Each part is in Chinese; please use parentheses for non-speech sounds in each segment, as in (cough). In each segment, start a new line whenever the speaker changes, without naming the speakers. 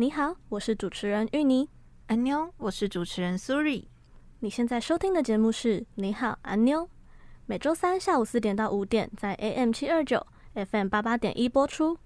你好，我是主持人芋泥。
安妞，我是主持人苏瑞。
你现在收听的节目是你好，安妞。每周三下午四点到五点，在 AM 七二九 FM 八八点一播出。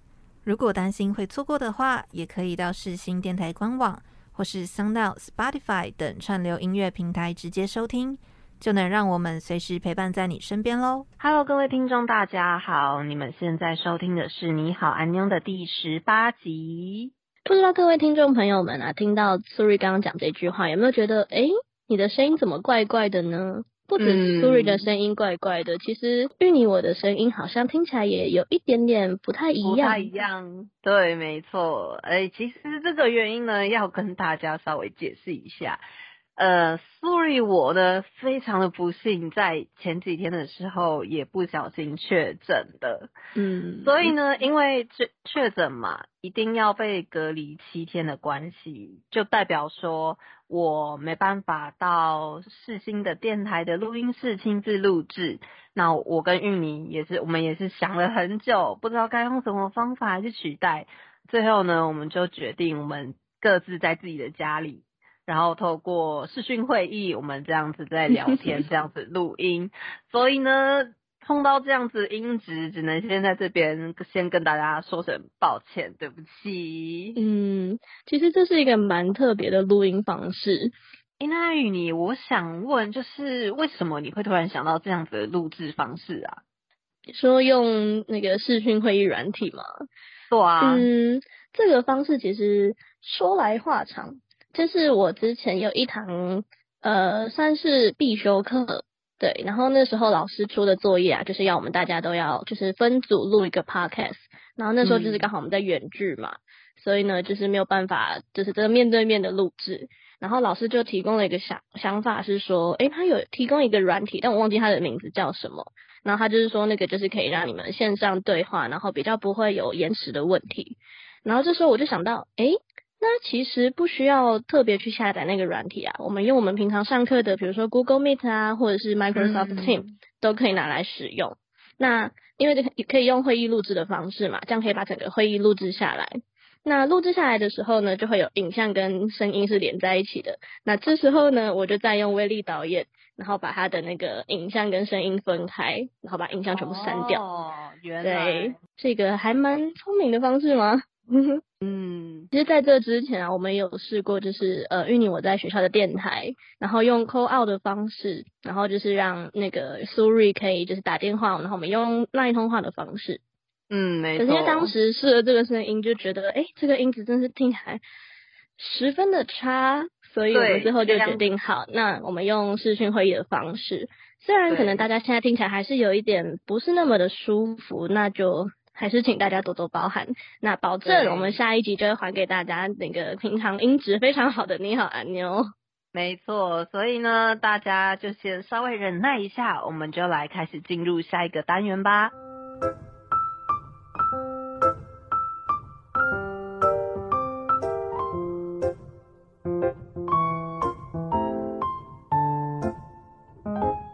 如果担心会错过的话，也可以到世新电台官网或是 SoundOut、Spotify 等串流音乐平台直接收听，就能让我们随时陪伴在你身边喽。
Hello，各位听众，大家好，你们现在收听的是《你好，安妞》的第十八集。
不知道各位听众朋友们啊，听到 Suri 刚刚讲这句话，有没有觉得，诶，你的声音怎么怪怪的呢？不止 Suri 的声音怪怪的，嗯、其实芋泥我的声音好像听起来也有一点点不太一样。不
太一样，对，没错。哎，其实这个原因呢，要跟大家稍微解释一下。呃，sorry，我呢，非常的不幸，在前几天的时候也不小心确诊的。嗯，所以呢，因为确确诊嘛，一定要被隔离七天的关系，就代表说我没办法到世新的电台的录音室亲自录制。那我跟玉米也是，我们也是想了很久，不知道该用什么方法去取代。最后呢，我们就决定，我们各自在自己的家里。然后透过视讯会议，我们这样子在聊天，(laughs) 这样子录音。所以呢，碰到这样子音质，只能先在这边先跟大家说声抱歉，对不起。
嗯，其实这是一个蛮特别的录音方式。
那芋泥，我想问，就是为什么你会突然想到这样子的录制方式啊？
说用那个视讯会议软体吗？
对啊。
嗯，这个方式其实说来话长。就是我之前有一堂，呃，算是必修课，对，然后那时候老师出的作业啊，就是要我们大家都要就是分组录一个 podcast，然后那时候就是刚好我们在远距嘛，嗯、所以呢就是没有办法，就是这个面对面的录制，然后老师就提供了一个想想法是说，诶，他有提供一个软体，但我忘记他的名字叫什么，然后他就是说那个就是可以让你们线上对话，然后比较不会有延迟的问题，然后这时候我就想到，诶。那其实不需要特别去下载那个软体啊，我们用我们平常上课的，比如说 Google Meet 啊，或者是 Microsoft Team，嗯，都可以拿来使用。那因为这也可以用会议录制的方式嘛，这样可以把整个会议录制下来。那录制下来的时候呢，就会有影像跟声音是连在一起的。那这时候呢，我就再用威力导演，然后把它的那个影像跟声音分开，然后把影像全部删掉。
哦，原来。
对，这个还蛮聪明的方式吗？(laughs) 嗯，其实在这之前啊，我们有试过，就是呃，芋泥我在学校的电台，然后用 call out 的方式，然后就是让那个 Suri 可以就是打电话，然后我们用 LINE 通话的方式。
嗯，没错。
可是因为当时试了这个声音，就觉得哎，这个音质真是听起来十分的差，所以我们最后就决定好，那我们用视讯会议的方式。虽然可能大家现在听起来还是有一点不是那么的舒服，那就。还是请大家多多包涵。那保证我们下一集就会还给大家那个平常音质非常好的你好，阿妞。
没错，所以呢，大家就先稍微忍耐一下，我们就来开始进入下一个单元吧。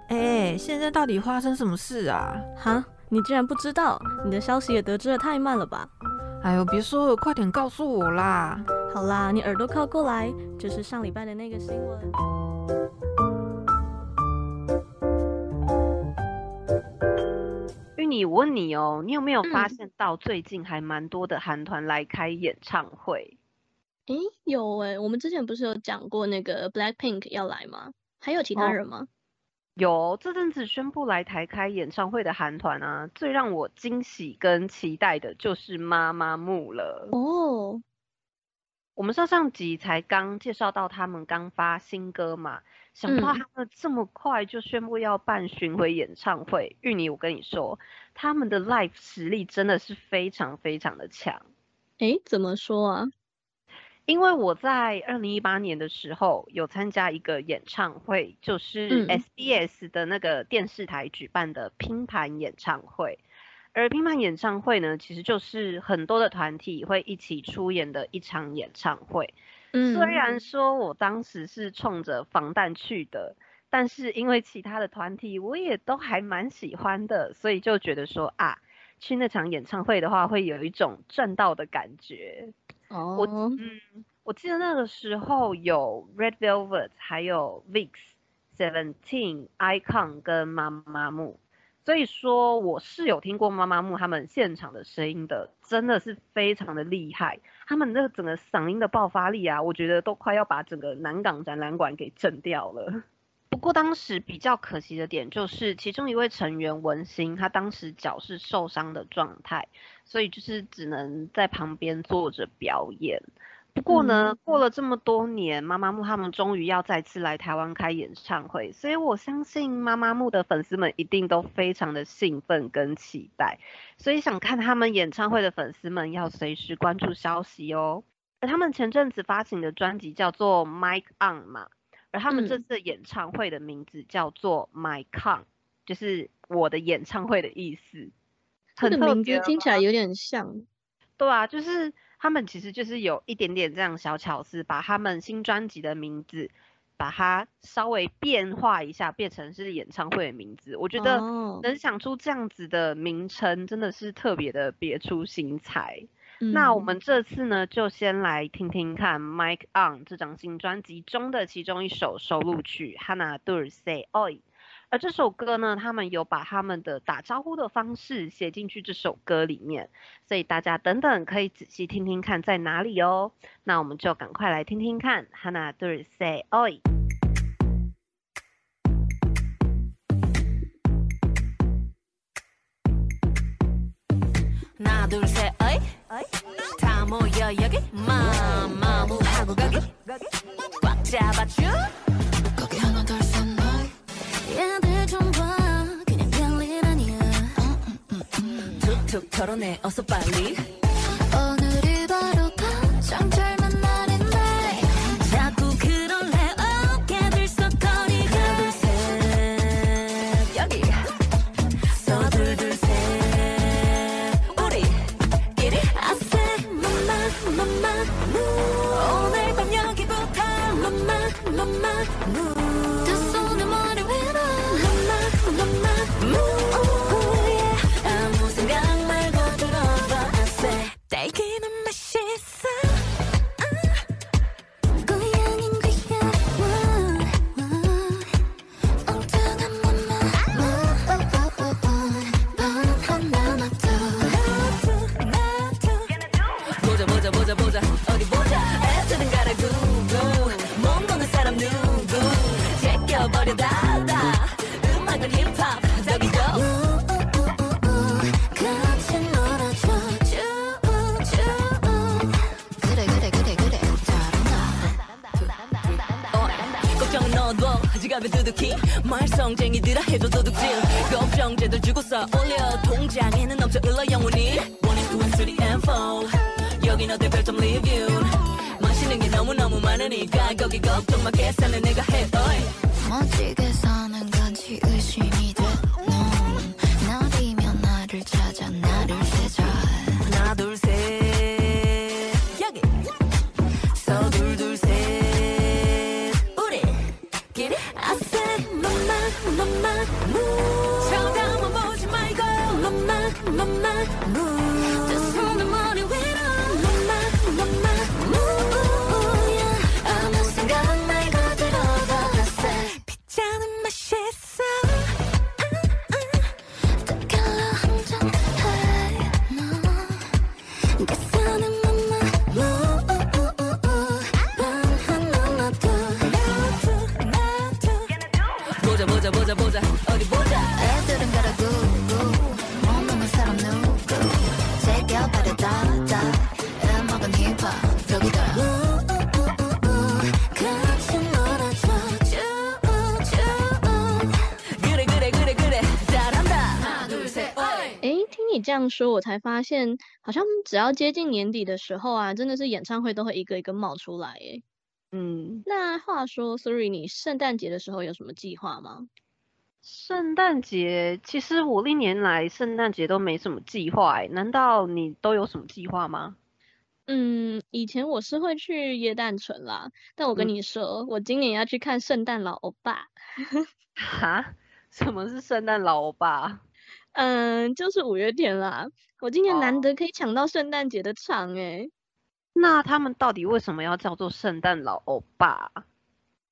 哎，现在到底发生什么事啊？
哈？你竟然不知道？你的消息也得知的太慢了吧？
哎呦，别说了，快点告诉我啦！
好啦，你耳朵靠过来，就是上礼拜的那个新闻。
芋泥，我问你哦，你有没有发现到最近还蛮多的韩团来开演唱会？
诶、嗯，有诶，我们之前不是有讲过那个 Blackpink 要来吗？还有其他人吗？哦
有这阵子宣布来台开演唱会的韩团啊，最让我惊喜跟期待的就是妈妈木了。
哦，
我们上上集才刚介绍到他们刚发新歌嘛，想不到他们这么快就宣布要办巡回演唱会。芋泥，我跟你说，他们的 live 实力真的是非常非常的强。
诶，怎么说啊？
因为我在二零一八年的时候有参加一个演唱会，就是 SBS 的那个电视台举办的拼盘演唱会。而拼盘演唱会呢，其实就是很多的团体会一起出演的一场演唱会。嗯，虽然说我当时是冲着防弹去的，但是因为其他的团体我也都还蛮喜欢的，所以就觉得说啊，去那场演唱会的话，会有一种赚到的感觉。哦、oh.，我嗯，我记得那个时候有 Red Velvet，还有 VIX、Seventeen、Icon 跟妈妈木，所以说我是有听过妈妈木他们现场的声音的，真的是非常的厉害，他们那个整个嗓音的爆发力啊，我觉得都快要把整个南港展览馆给震掉了。不过当时比较可惜的点就是，其中一位成员文心，他当时脚是受伤的状态。所以就是只能在旁边坐着表演。不过呢，嗯、过了这么多年，妈妈木他们终于要再次来台湾开演唱会，所以我相信妈妈木的粉丝们一定都非常的兴奋跟期待。所以想看他们演唱会的粉丝们要随时关注消息哦。而他们前阵子发行的专辑叫做 Mic On 嘛，而他们这次演唱会的名字叫做 My Con，就是我的演唱会的意思。
这个名字听起来有点像，(laughs)
对啊，就是他们其实就是有一点点这样小巧思，把他们新专辑的名字，把它稍微变化一下，变成是演唱会的名字。我觉得能想出这样子的名称，真的是特别的别出心裁。嗯。那我们这次呢，就先来听听看《Mike On》这张新专辑中的其中一首收录曲《Hana Dur Se Oi》。而这首歌呢，他们有把他们的打招呼的方式写进去这首歌里面，所以大家等等可以仔细听听看在哪里哦。那我们就赶快来听听看，Hana 둘셋
다 모여 여기 마마무 하고 가기 꽉 잡아줘.
거기 하나 둘셋 얘들 좀봐 그냥 별일 아니야.
툭툭
털어내 어서 빨리. 오늘이
바로
가장철만
넘쳐 흘러 영원히. 1, 2, 3, 4 여긴 어때 별점 리뷰. 마시는 게 너무너무 많으니까 거기 걱정 마. 계산은 내가 해 어이.
뭐,
样说，我才发现，好像只要接近年底的时候啊，真的是演唱会都会一个一个冒出来耶。
嗯，
那话说，Suri，你圣诞节的时候有什么计划吗？
圣诞节，其实我历年来圣诞节都没什么计划哎，难道你都有什么计划吗？
嗯，以前我是会去耶诞城啦，但我跟你说，嗯、我今年要去看圣诞老欧巴。(laughs)
哈？(laughs) 什么是圣诞老欧巴？
嗯，就是五月天啦。我今年难得可以抢到圣诞节的场诶、哦。
那他们到底为什么要叫做圣诞老欧巴？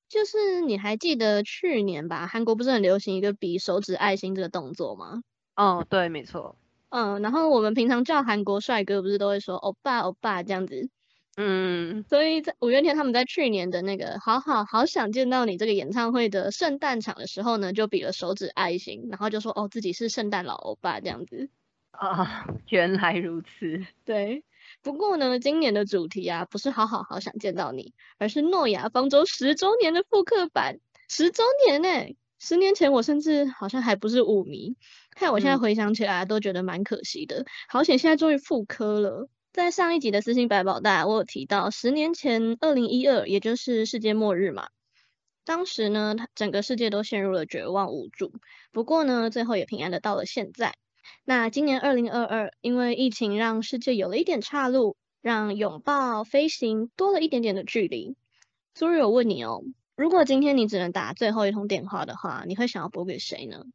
就是你还记得去年吧？韩国不是很流行一个比手指爱心这个动作吗？
哦，对，没错。
嗯，然后我们平常叫韩国帅哥，不是都会说欧巴欧巴这样子。
嗯，
所以在五月天他们在去年的那个好好好想见到你这个演唱会的圣诞场的时候呢，就比了手指爱心，然后就说哦自己是圣诞老欧巴这样子。
啊，(laughs) 原来如此。
对，不过呢，今年的主题啊不是好好好想见到你，而是诺亚方舟十周年的复刻版。十周年呢、欸，十年前我甚至好像还不是舞迷，看我现在回想起来都觉得蛮可惜的。嗯、好险现在终于复刻了。在上一集的私信百宝袋，我有提到十年前，二零一二，也就是世界末日嘛。当时呢，整个世界都陷入了绝望无助。不过呢，最后也平安的到了现在。那今年二零二二，因为疫情让世界有了一点岔路，让拥抱、飞行多了一点点的距离。苏瑞，我问你哦，如果今天你只能打最后一通电话的话，你会想要拨给谁呢？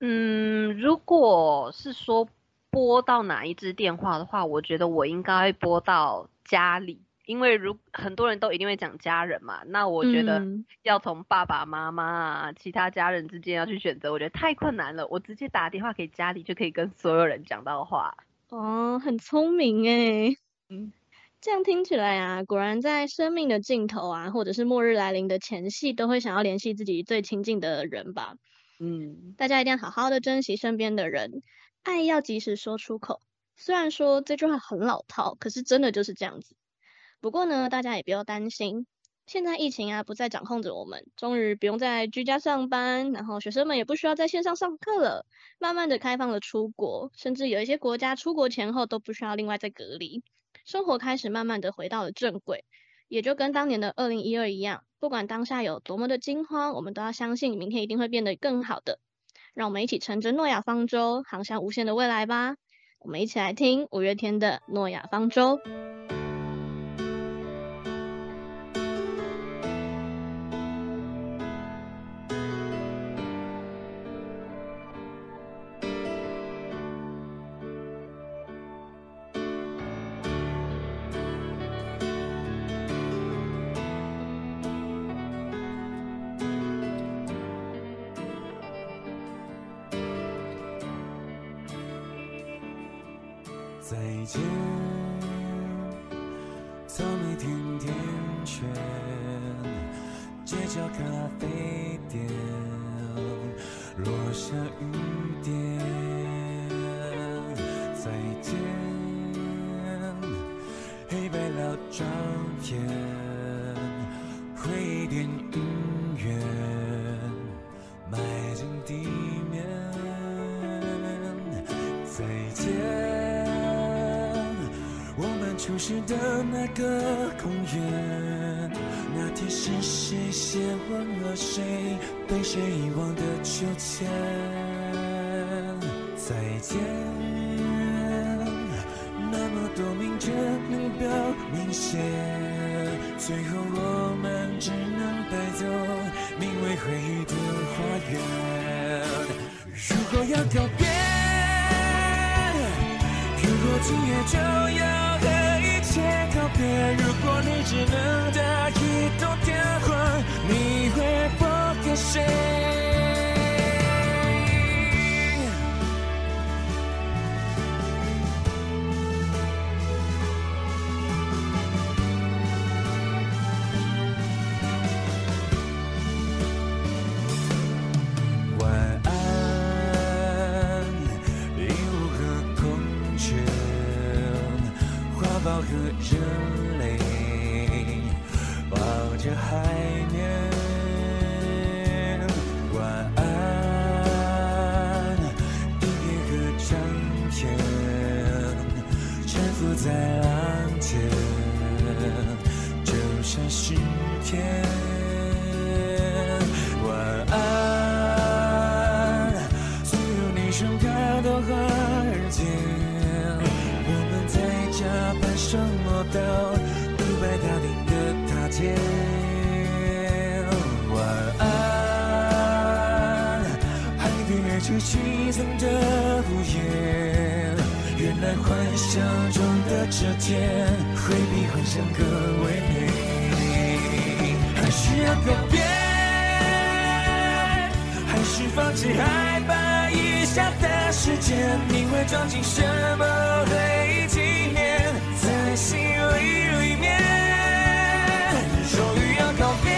嗯，如果是说。拨到哪一支电话的话，我觉得我应该会拨到家里，因为如很多人都一定会讲家人嘛，那我觉得要从爸爸妈妈啊，其他家人之间要去选择，我觉得太困难了。我直接打电话给家里，就可以跟所有人讲到话。
哦，很聪明诶。嗯，这样听起来啊，果然在生命的尽头啊，或者是末日来临的前夕，都会想要联系自己最亲近的人吧。
嗯，
大家一定要好好的珍惜身边的人。爱要及时说出口，虽然说这句话很老套，可是真的就是这样子。不过呢，大家也不要担心，现在疫情啊不再掌控着我们，终于不用再居家上班，然后学生们也不需要在线上上课了，慢慢的开放了出国，甚至有一些国家出国前后都不需要另外再隔离，生活开始慢慢的回到了正轨，也就跟当年的二零一二一样，不管当下有多么的惊慌，我们都要相信明天一定会变得更好的。让我们一起乘着诺亚方舟，航向无限的未来吧！我们一起来听五月天的《诺亚方舟》。
那天是谁先吻了谁，被谁遗忘的秋千。再见，那么多明确目标明显，最后我们只能带走名为回忆的花园。如果要告别，如果今夜就拨比幻想更为美，还需要告别。还是放弃害怕一下的时间，你会装进什么回忆纪念在心里面？终于要告别，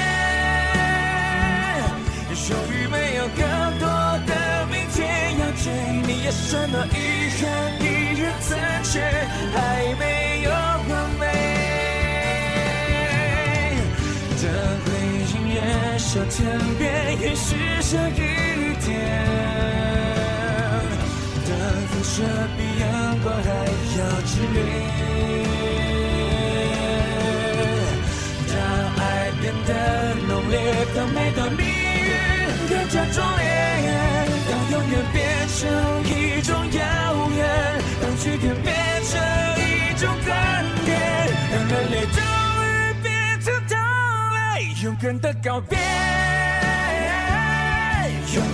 终于没有更多的明天要追，你也什么遗憾一日残缺，手天边也许下雨点，当辐射比阳光还要剧烈，当爱变得浓烈，当每段命运更加壮烈，当永远变成一种遥远，当句点变成一种断点，当热泪终于变成痛泪，勇敢的告别。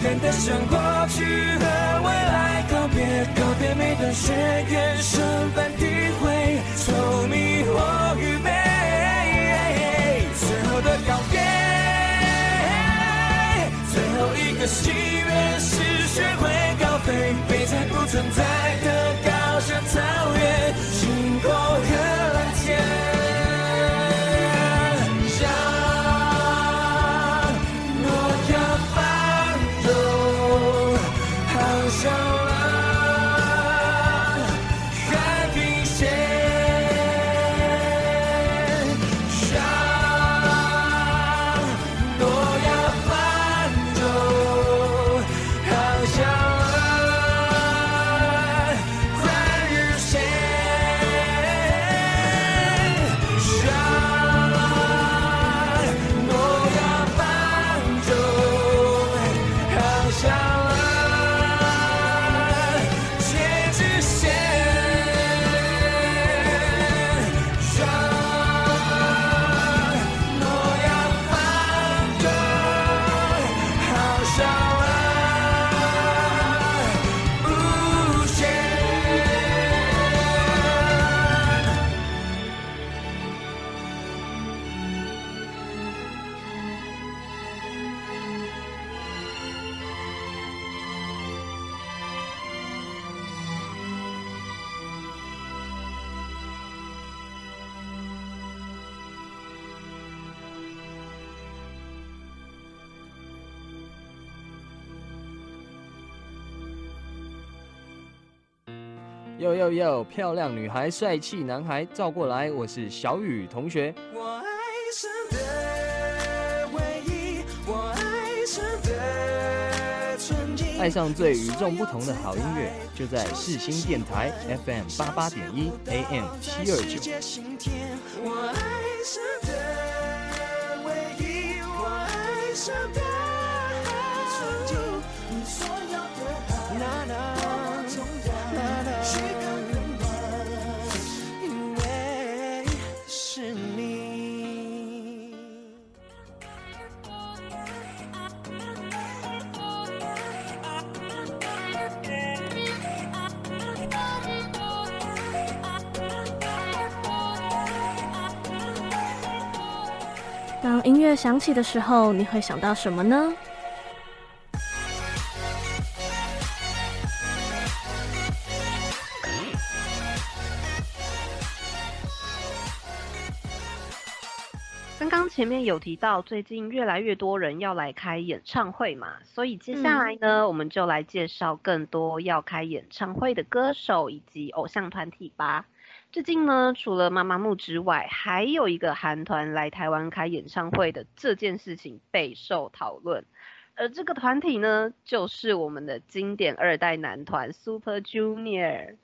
勇敢的向过去和未来告别，告别每段血缘，身份体会，从迷惑愚昧，最后的告别，最后一个心愿是学会高飞，飞在不存在的
呦呦呦！漂亮女孩，帅气男孩，照过来！我是小雨同学。我爱上的唯一，我爱上的，爱上最与众不同的好音乐，就在四星电台 FM 八八点一 AM 七二九。
乐响起的时候，你会想到什么呢？
刚刚前面有提到，最近越来越多人要来开演唱会嘛，所以接下来呢，嗯、我们就来介绍更多要开演唱会的歌手以及偶像团体吧。最近呢，除了妈妈木之外，还有一个韩团来台湾开演唱会的这件事情备受讨论。而这个团体呢，就是我们的经典二代男团 Super Junior。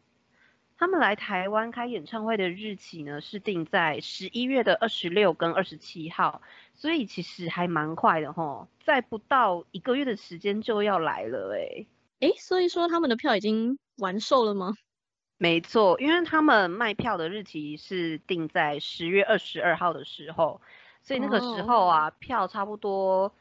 他们来台湾开演唱会的日期呢，是定在十一月的二十六跟二十七号，所以其实还蛮快的吼，在不到一个月的时间就要来了诶。
诶，所以说他们的票已经完售了吗？
没错，因为他们卖票的日期是定在十月二十二号的时候，所以那个时候啊，票差不多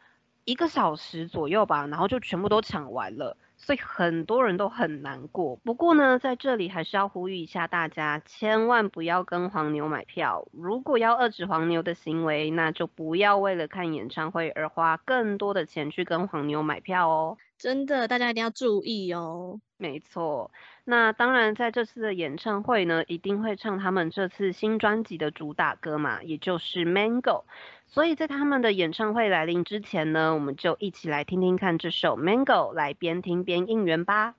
一个小时左右吧，然后就全部都抢完了。所以很多人都很难过。不过呢，在这里还是要呼吁一下大家，千万不要跟黄牛买票。如果要遏制黄牛的行为，那就不要为了看演唱会而花更多的钱去跟黄牛买票哦。
真的，大家一定要注意哦。
没错。那当然，在这次的演唱会呢，一定会唱他们这次新专辑的主打歌嘛，也就是《Mango》。所以在他们的演唱会来临之前呢，我们就一起来听听看这首《Mango》，来边听边应援吧。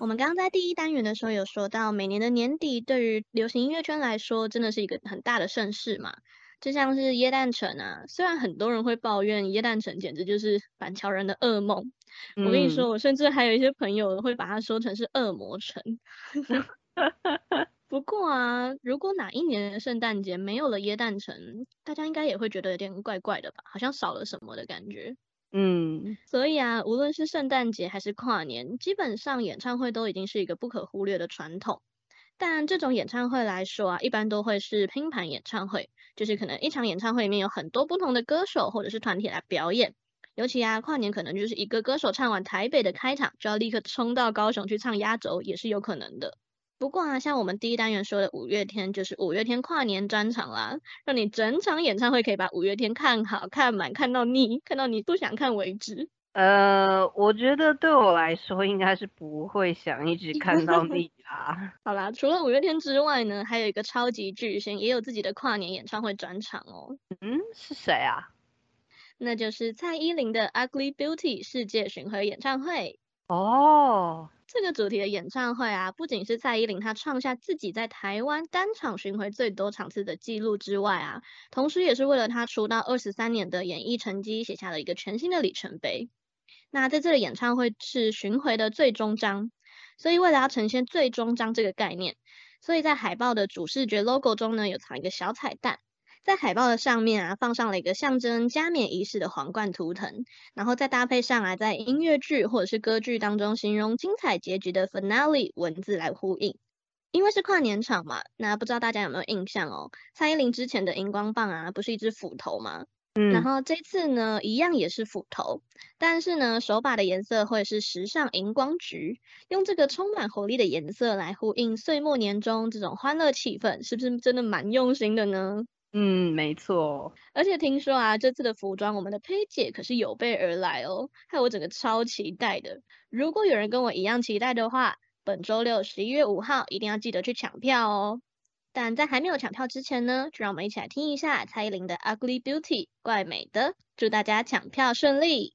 我们刚刚在第一单元的时候有说到，每年的年底对于流行音乐圈来说，真的是一个很大的盛事嘛。就像是耶诞城啊，虽然很多人会抱怨耶诞城简直就是板桥人的噩梦，嗯、我跟你说，我甚至还有一些朋友会把它说成是恶魔城。(laughs) 不过啊，如果哪一年的圣诞节没有了耶诞城，大家应该也会觉得有点怪怪的吧，好像少了什么的感觉。
嗯，
所以啊，无论是圣诞节还是跨年，基本上演唱会都已经是一个不可忽略的传统。但这种演唱会来说啊，一般都会是拼盘演唱会，就是可能一场演唱会里面有很多不同的歌手或者是团体来表演。尤其啊，跨年可能就是一个歌手唱完台北的开场，就要立刻冲到高雄去唱压轴，也是有可能的。
不过啊，像我们第一单元说的五月天，就是五月天跨年专场啦，让你整场演唱会可以把五月天看好看满，看到腻，看到你不想看为止。
呃，我觉得对我来说，应该是不会想一直看到腻 (laughs) 啦。
好啦，除了五月天之外呢，还有一个超级巨星，也有自己的跨年演唱会专场哦。
嗯，是谁啊？
那就是蔡依林的《Ugly Beauty》世界巡回演唱会。
哦。
这个主题的演唱会啊，不仅是蔡依林她创下自己在台湾单场巡回最多场次的记录之外啊，同时也是为了她出道二十三年的演艺成绩写下了一个全新的里程碑。那在这个演唱会是巡回的最终章，所以为了要呈现最终章这个概念，所以在海报的主视觉 logo 中呢，有藏一个小彩蛋。在海报的上面啊，放上了一个象征加冕仪式的皇冠图腾，然后再搭配上啊，在音乐剧或者是歌剧当中形容精彩结局的 finale 文字来呼应。因为是跨年场嘛，那不知道大家有没有印象哦？蔡依林之前的荧光棒啊，不是一只斧头吗？嗯，然后这次呢，一样也是斧头，但是呢，手把的颜色会是时尚荧光橘，用这个充满活力的颜色来呼应岁末年终这种欢乐气氛，是不是真的蛮用心的呢？
嗯，没错。
而且听说啊，这次的服装我们的佩姐可是有备而来哦，害我整个超期待的。如果有人跟我一样期待的话，本周六十一月五号一定要记得去抢票哦。但在还没有抢票之前呢，就让我们一起来听一下蔡依林的《Ugly Beauty》怪美的，祝大家抢票顺利。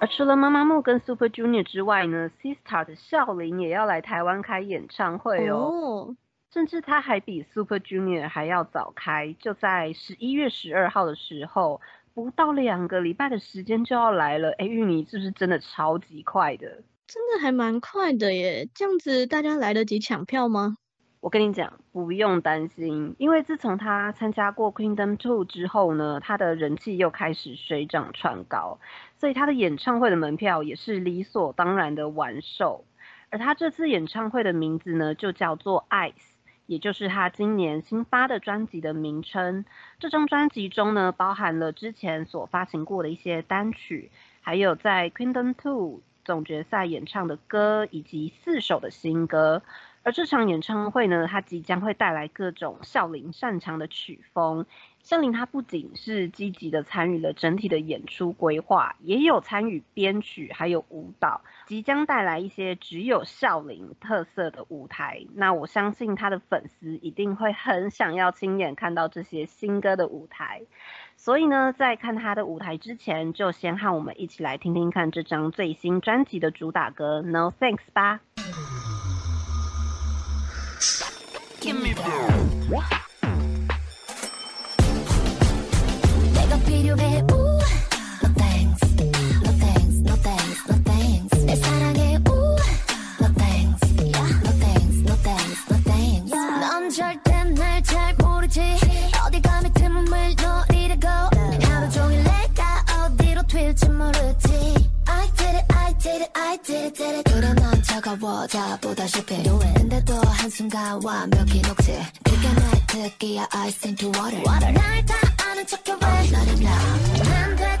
而除了妈妈木跟 Super Junior 之外呢，Sistar 的孝琳也要来台湾开演唱会哦，oh. 甚至他还比 Super Junior 还要早开，就在十一月十二号的时候，不到两个礼拜的时间就要来了。哎，芋泥是不是真的超级快的？
真的还蛮快的耶，这样子大家来得及抢票吗？
我跟你讲，不用担心，因为自从他参加过 Queendom Two 之后呢，他的人气又开始水涨船高，所以他的演唱会的门票也是理所当然的完售。而他这次演唱会的名字呢，就叫做 Ice，也就是他今年新发的专辑的名称。这张专辑中呢，包含了之前所发行过的一些单曲，还有在 Queendom Two 总决赛演唱的歌，以及四首的新歌。而这场演唱会呢，它即将会带来各种孝琳擅长的曲风。孝琳她不仅是积极的参与了整体的演出规划，也有参与编曲，还有舞蹈，即将带来一些只有孝琳特色的舞台。那我相信她的粉丝一定会很想要亲眼看到这些新歌的舞台。所以呢，在看她的舞台之前，就先和我们一起来听听看这张最新专辑的主打歌《No Thanks》吧。Give me
that. 내가 필요해.
Ooh.
No thanks. No thanks. No thanks. No thanks. 내 사랑해. Ooh. No thanks. Yeah. No thanks. No thanks. No thanks. Yeah.
넌 절대 날 잘 모르지.
어디
감히 틈을 노리려고.
하루 종일
내가 어디로 튈지 모르지. I did it. I did it. I did it. Did it.
어려워 다 보다시피 근데 또 한순간 완벽히 녹지. 그게 내 특기야 I sink to water,
날다
아는 척해 왜?
oh, 나를 나안돼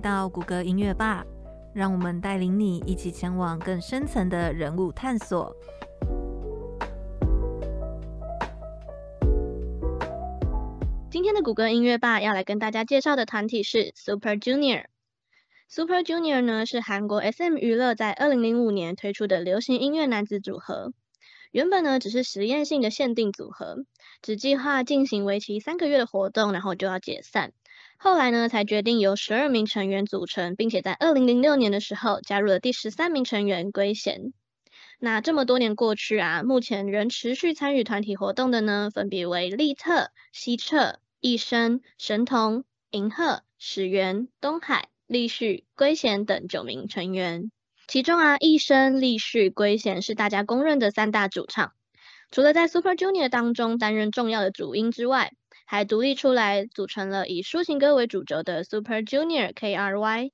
到谷歌音乐吧，让我们带领你一起前往更深层的人物探索。
今天的谷歌音乐吧要来跟大家介绍的团体是 Super Junior。Super Junior 呢是韩国 SM 娱乐在二零零五年推出的流行音乐男子组合。原本呢只是实验性的限定组合，只计划进行为期三个月的活动，然后就要解散。后来呢才决定由十二名成员组成，并且在二零零六年的时候加入了第十三名成员圭贤。那这么多年过去啊，目前仍持续参与团体活动的呢，分别为利特、希澈、艺生、神童、银赫、始源、东海。立旭、圭贤等九名成员，其中啊，艺生、立旭、圭贤是大家公认的三大主唱。除了在 Super Junior 当中担任重要的主音之外，还独立出来组成了以抒情歌为主轴的 Super Junior KRY。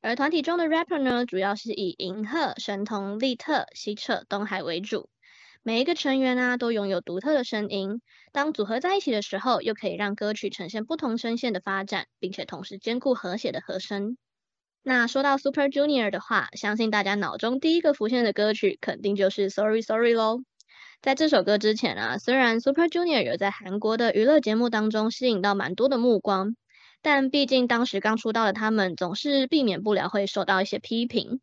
而团体中的 rapper 呢，主要是以银赫、神童、利特、希澈、东海为主。每一个成员啊，都拥有独特的声音。当组合在一起的时候，又可以让歌曲呈现不同声线的发展，并且同时兼顾和谐的和声。那说到 Super Junior 的话，相信大家脑中第一个浮现的歌曲，肯定就是 Sorry Sorry 喽。在这首歌之前啊，虽然 Super Junior 有在韩国的娱乐节目当中吸引到蛮多的目光，但毕竟当时刚出道的他们，总是避免不了会受到一些批评。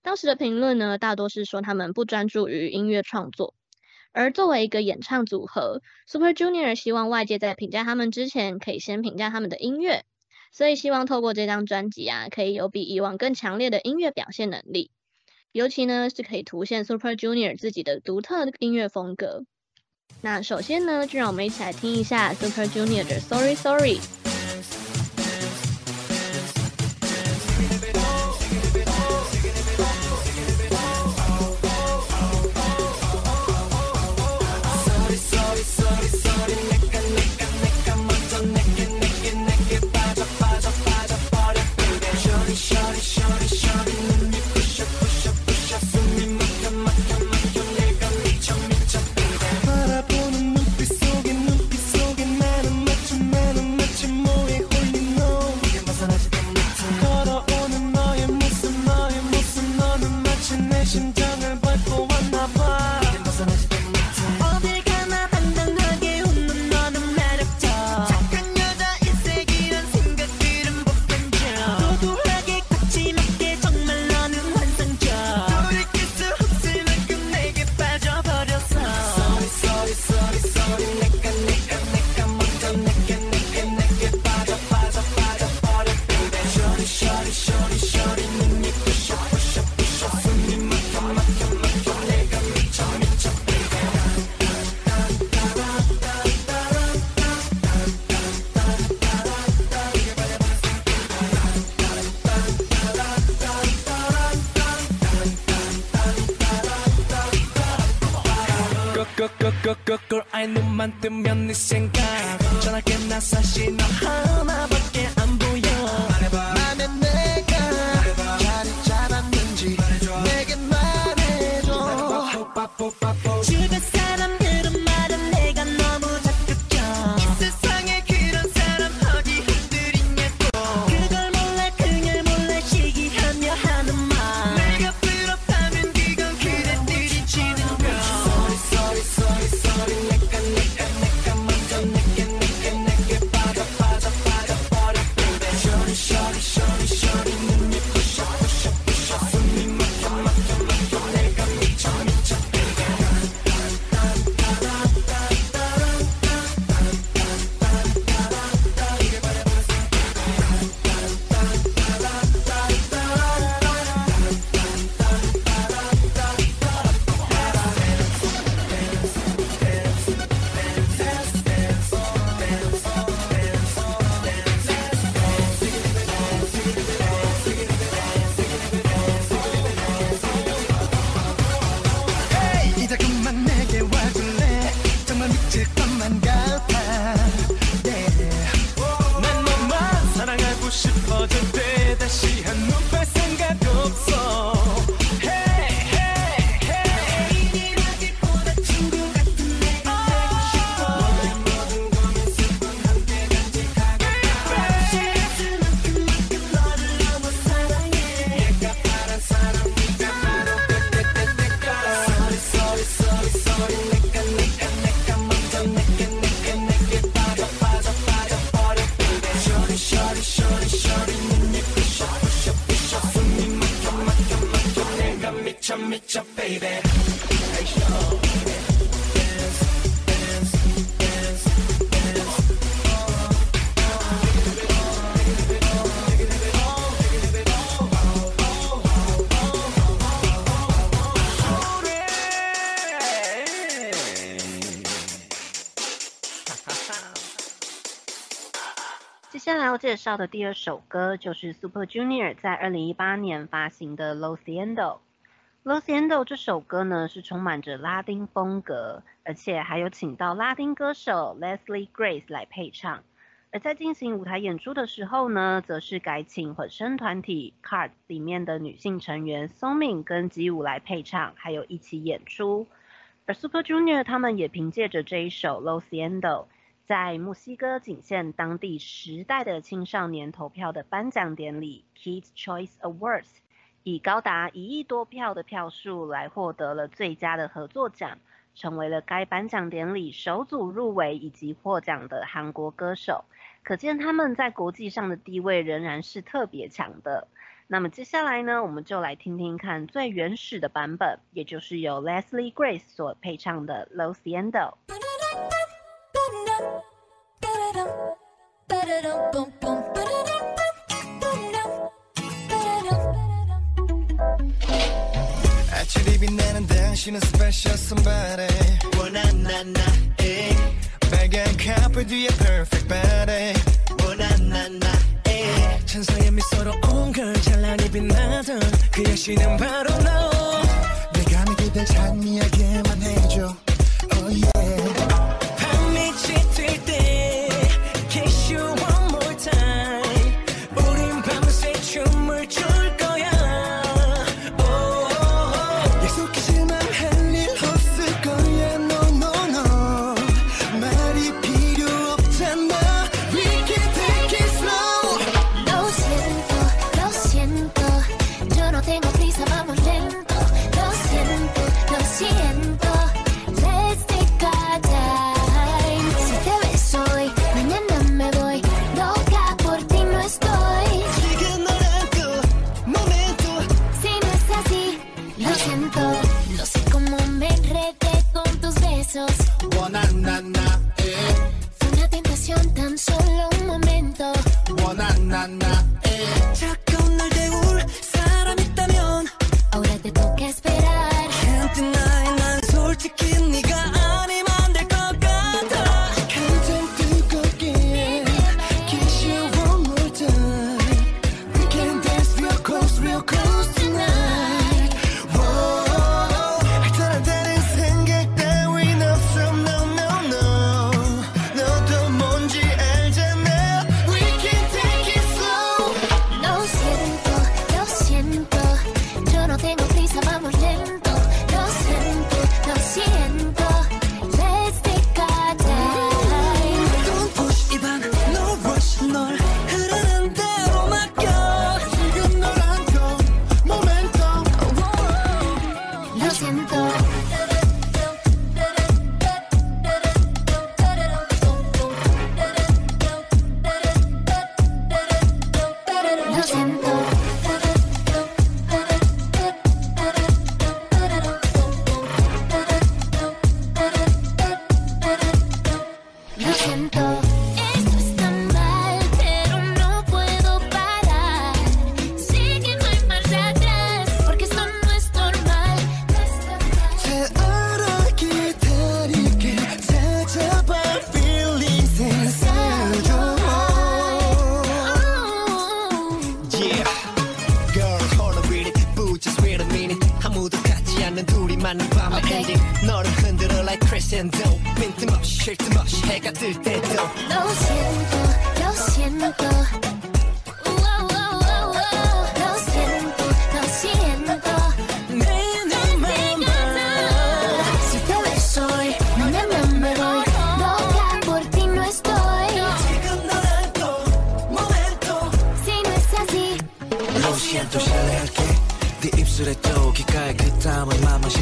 当时的评论呢，大多是说他们不专注于音乐创作。而作为一个演唱组合，Super Junior 希望外界在评价他们之前，可以先评价他们的音乐，所以希望透过这张专辑啊，可以有比以往更强烈的音乐表现能力，尤其呢是可以凸显 super junior 自己的独特的音乐风格，那首先呢就让我们一起来听一下 super junior 的 sorry sorry。
介绍的第二首歌就是 Super Junior 在二零一八年发行的《Losiendo》。《Losiendo》这首歌呢是充满着拉丁风格，而且还有请到拉丁歌手 Leslie Grace 来配唱。而在进行舞台演出的时候呢，则是改请混声团体 Card 里面的女性成员 Somin 跟吉舞来配唱，还有一起演出。而 Super Junior 他们也凭借着这一首《Losiendo》。在墨西哥仅限当地时代的青少年投票的颁奖典礼 Kids Choice Awards，以高达一亿多票的票数来获得了最佳的合作奖，成为了该颁奖典礼首组入围以及获奖的韩国歌手。可见他们在国际上的地位仍然是特别强的。那么接下来呢，我们就来听听看最原始的版本，也就是由 Leslie Grace 所配唱的《Lo Siento》。
아침이 빛나는 당신은 special somebody. 원한나 나에? 빨간 카페 뒤에 perfect body. 원한나 나에? 천사의 미소로 온걸 찬란히 빛나던 그 여신은 바로 너. 내가 네 그댈 찬미하게만 해줘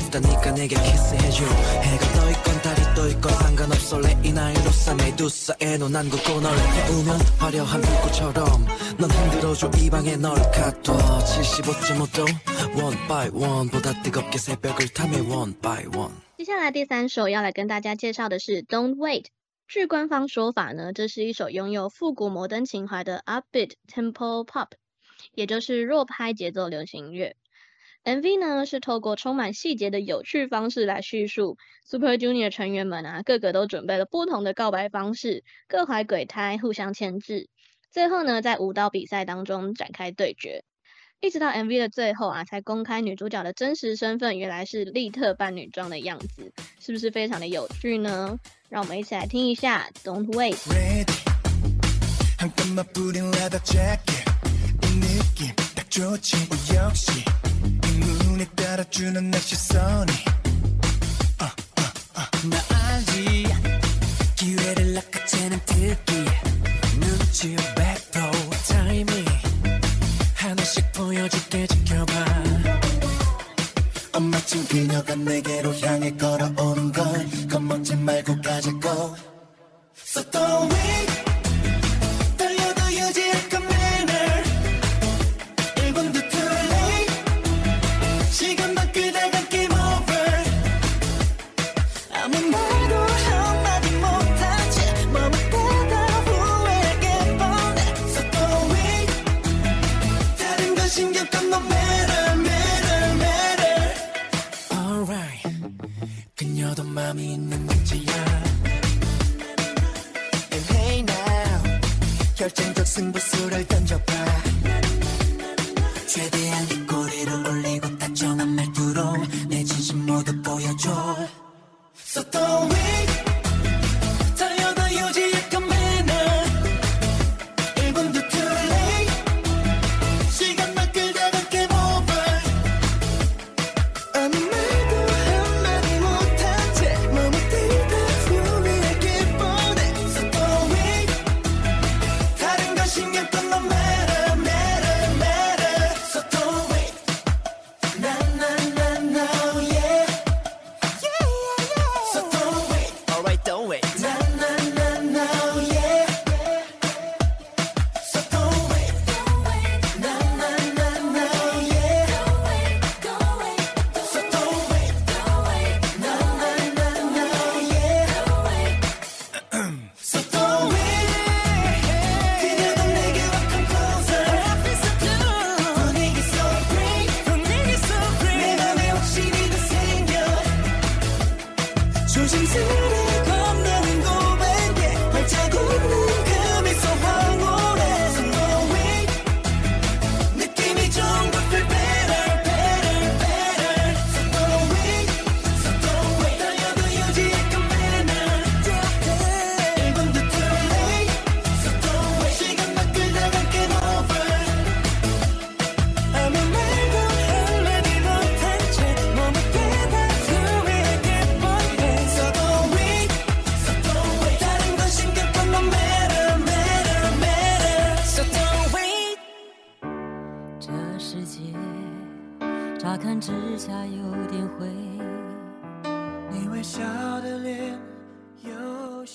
있다니까 내게 키스해줘 해가 떠 있건 달이 떠 있건 상관없어 레이 나이로 쌈에 두 사에 넌 안고 널 태우면 화려한 불꽃처럼 넌 흔들어줘 이 방에 널 가둬 75.5도 one by one 보다 뜨겁게 새벽을 탐해 one by one
接下来第三首要来跟大家介绍的是 Don't Wait。据官方说法呢，这是一首拥有复古摩登情怀的 Upbeat Tempo Pop，也就是弱拍节奏流行乐。 MV 呢是透过充满细节的有趣方式来叙述，Super Junior 成员们啊，个个都准备了不同的告白方式，各怀鬼胎，互相牵制，最后呢在舞蹈比赛当中展开对决。一直到 MV 的最后啊，才公开女主角的真实身份，原来是利特扮女装的样子，是不是非常的有趣呢？让我们一起来听一下《Don't Wait》。 네 따라주는 내 시선이. uh, uh, uh. 나
알지. 기회를 낚아채는 특기. 눈치 100% 타이밍. 하나씩 보여줄게 지켜봐.
엄마친 그녀가 내게로 향해 걸어오는 걸 겁먹지 말고 가질 거. So don't wait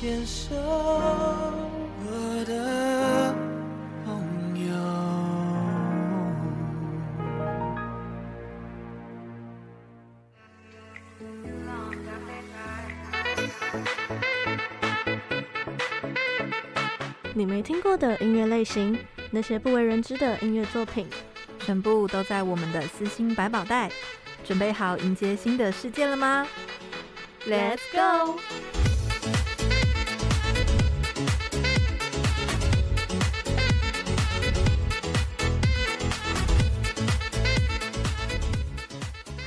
牵手，我的朋友。
你没听过的音乐类型，那些不为人知的音乐作品，
全部都在我们的私心百宝袋。准备好迎接新的世界了吗？Let's go！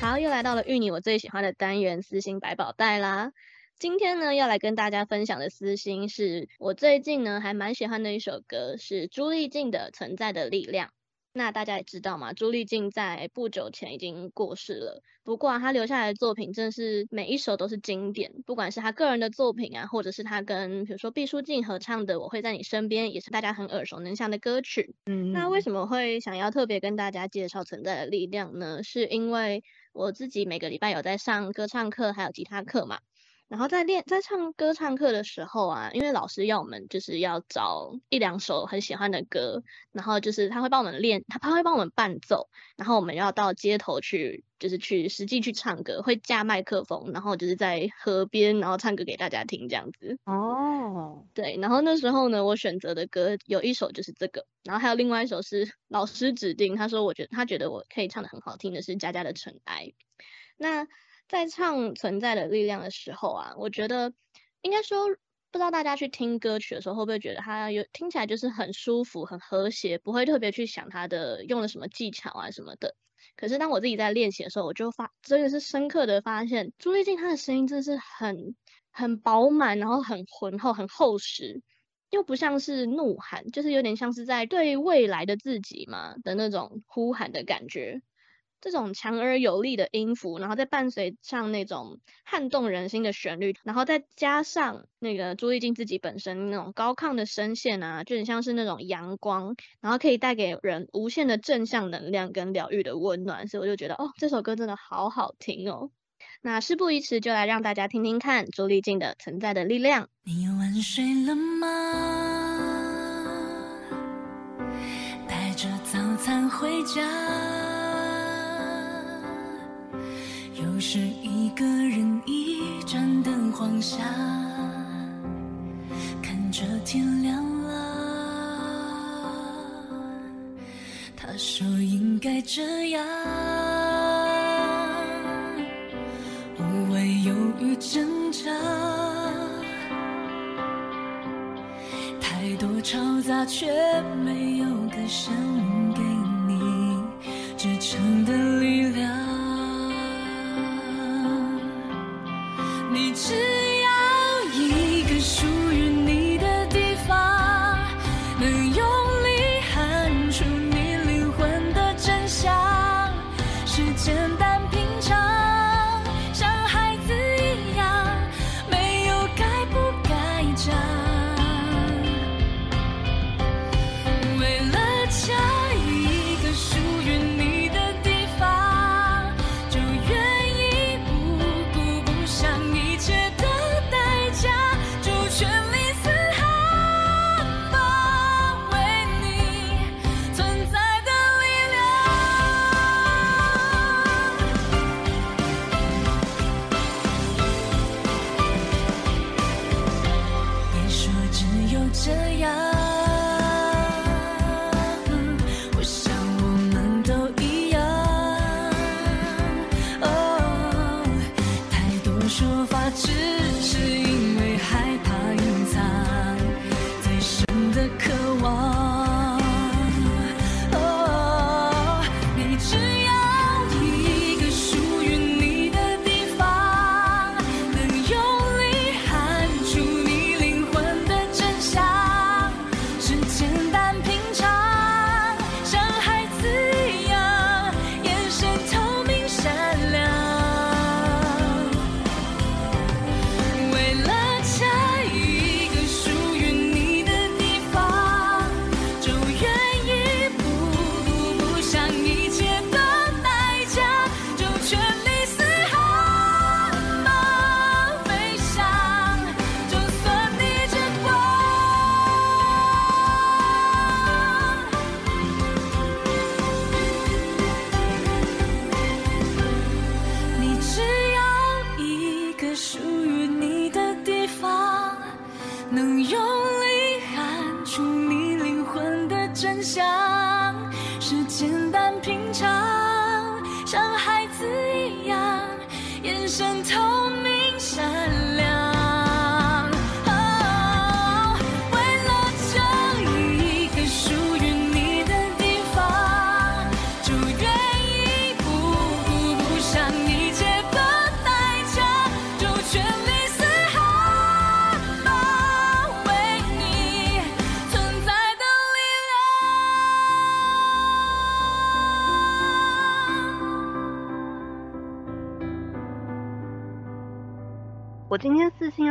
好，又来到了玉妮我最喜欢的单元私心百宝袋啦。今天呢，要来跟大家分享的私心是我最近呢还蛮喜欢的一首歌，是朱丽静的《存在的力量》。那大家也知道嘛，朱丽静在不久前已经过世了。不过啊，她留下来的作品真是每一首都是经典，不管是她个人的作品啊，或者是她跟比如说毕书尽合唱的《我会在你身边》，也是大家很耳熟能详的歌曲。嗯，那为什么会想要特别跟大家介绍《存在的力量》呢？是因为我自己每个礼拜有在上歌唱课，还有吉他课嘛。然后在练在唱歌唱课的时候啊，因为老师要我们就是要找一两首很喜欢的歌，然后就是他会帮我们练，他他会帮我们伴奏，然后我们要到街头去，就是去实际去唱歌，会架麦克风，然后就是在河边，然后唱歌给大家听这样子。哦，对，然后那时候呢，我选择的歌有一首就是这个，然后还有另外一首是老师指定，他说我觉得他觉得我可以唱的很好听的是佳佳的《尘埃》，那。在唱《存在的力量》的时候啊，我觉得应该说，不知道大家去听歌曲的时候会不会觉得它有听起来就是很舒服、很和谐，不会特别去想它的用了什么技巧啊什么的。可是当我自己在练习的时候，我就发真的是深刻的发现，朱丽静她的声音真的是很很饱满，然后很浑厚、很厚实，又不像是怒喊，就是有点像是在对未来的自己嘛的那种呼喊的感觉。这种强而有力的音符，然后再伴随上那种撼动人心的旋律，然后再加上那个朱丽静自己本身那种高亢的声线啊，就很像是那种阳光，然后可以带给人无限的正向能量跟疗愈的温暖，所以我就觉得哦，这首歌真的好好听哦。那事不宜迟，就来让大家听听看朱丽静的《存在的力量》。
你晚睡了吗？带着早餐回家。是一个人一盏灯晃下，看着天亮了。他说应该这样，无谓犹豫挣扎，太多嘈杂却没有歌声给你支撑的力量。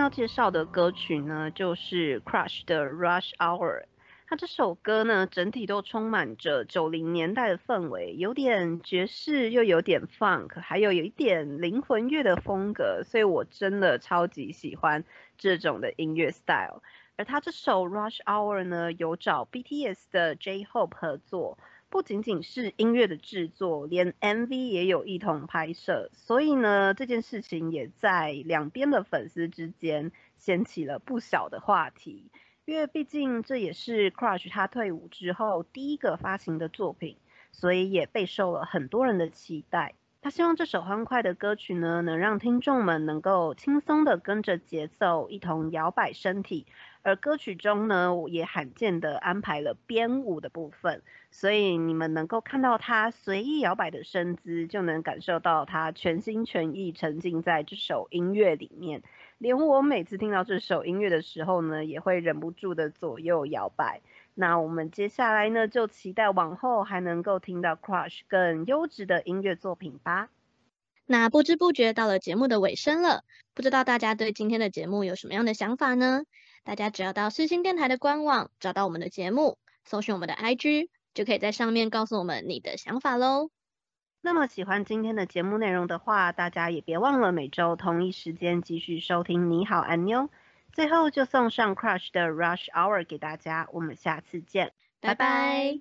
要
介绍的歌曲呢，就是 Crush 的 Rush Hour。它这首歌呢，整体都充满着九零年代的氛围，有点爵士，又有点 funk，还有有一点灵魂乐的风格，所以我真的超级喜欢这种的音乐 style。而他这首 Rush Hour 呢，有找 BTS 的 J-Hope 合作。不仅仅是音乐的制作，连 MV 也有一同拍摄，所以呢，这件事情也在两边的粉丝之间掀起了不小的话题。因为毕竟这也是 Crush 他退伍之后第一个发行的作品，所以也备受了很多人的期待。他希望这首欢快的歌曲呢，能让听众们能够轻松的跟着节奏一同摇摆身体。而歌曲中呢，我也罕见的安排了编舞的部分，所以你们能够看到他随意摇摆的身姿，就能感受到他全心全意沉浸在这首音乐里面。连我每次听到这首音乐的时候呢，也会忍不住的左右摇摆。那我们接下来呢，就期待往后还能够听到 Crush 更优质的音乐作品吧。
那不知不觉到了节目的尾声了，不知道大家对今天的节目有什么样的想法呢？大家只要到世新电台的官网找到我们的节目，搜寻我们的 IG，就可以在上面告诉我们你的想法喽。
那么喜欢今天的节目内容的话，大家也别忘了每周同一时间继续收听。你好，安妞。最后就送上 Crush 的 Rush Hour 给大家，我们下次见，
拜拜。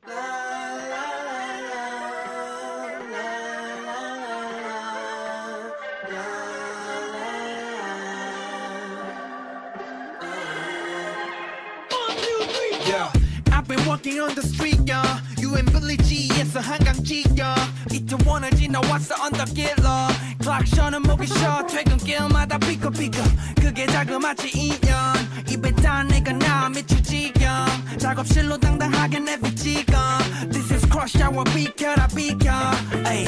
유엔블리지에서 한강지역 이태원을 지나왔어 언더길러 클락션은 목이 쉬어 퇴근길마다 삐걱삐걱 그게 자그마치 인연 입에 다 내가 나 미칠 지경 작업실로 당당하게 내비지경 This is crush hour 비켜라 비켜 에이